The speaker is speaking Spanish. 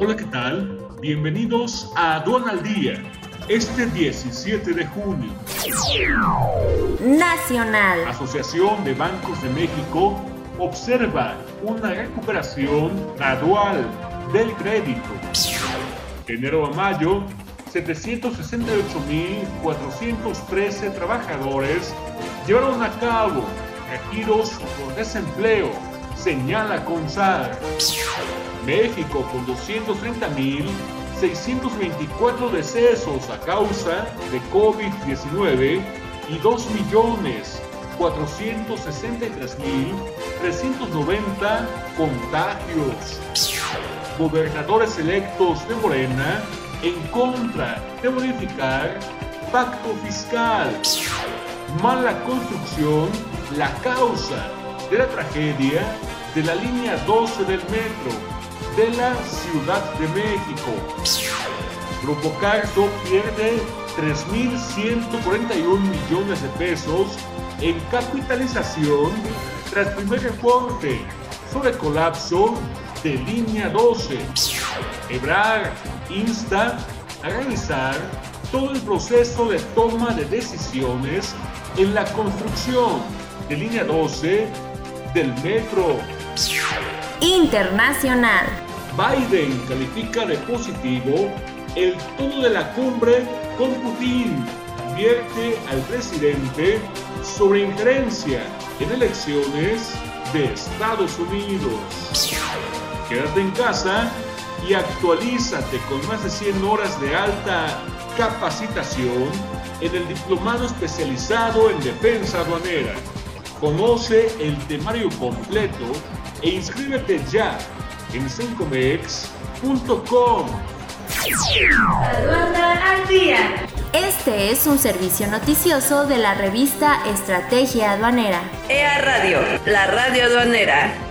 Hola, ¿qué tal? Bienvenidos a Aduana al Día, este 17 de junio. Nacional. Asociación de Bancos de México observa una recuperación gradual del crédito. De enero a mayo, 768.413 trabajadores llevaron a cabo retiros por desempleo, señala CONSAR. México con 230.624 decesos a causa de COVID-19 y 2.463.390 contagios. Gobernadores electos de Morena en contra de modificar pacto fiscal. Mala construcción, la causa de la tragedia de la línea 12 del metro de la Ciudad de México. Grupo Carso pierde 3.141 millones de pesos en capitalización tras primer reporte sobre colapso de línea 12. Ebrar insta a realizar todo el proceso de toma de decisiones en la construcción de línea 12 del metro. Internacional. Biden califica de positivo el tono de la cumbre con Putin. Advierte al presidente sobre injerencia en elecciones de Estados Unidos. Quédate en casa y actualízate con más de 100 horas de alta capacitación en el diplomado especializado en defensa aduanera. Conoce el temario completo e inscríbete ya en cincomex.com. Aduana al día. Este es un servicio noticioso de la revista Estrategia Aduanera. EA Radio, la radio aduanera.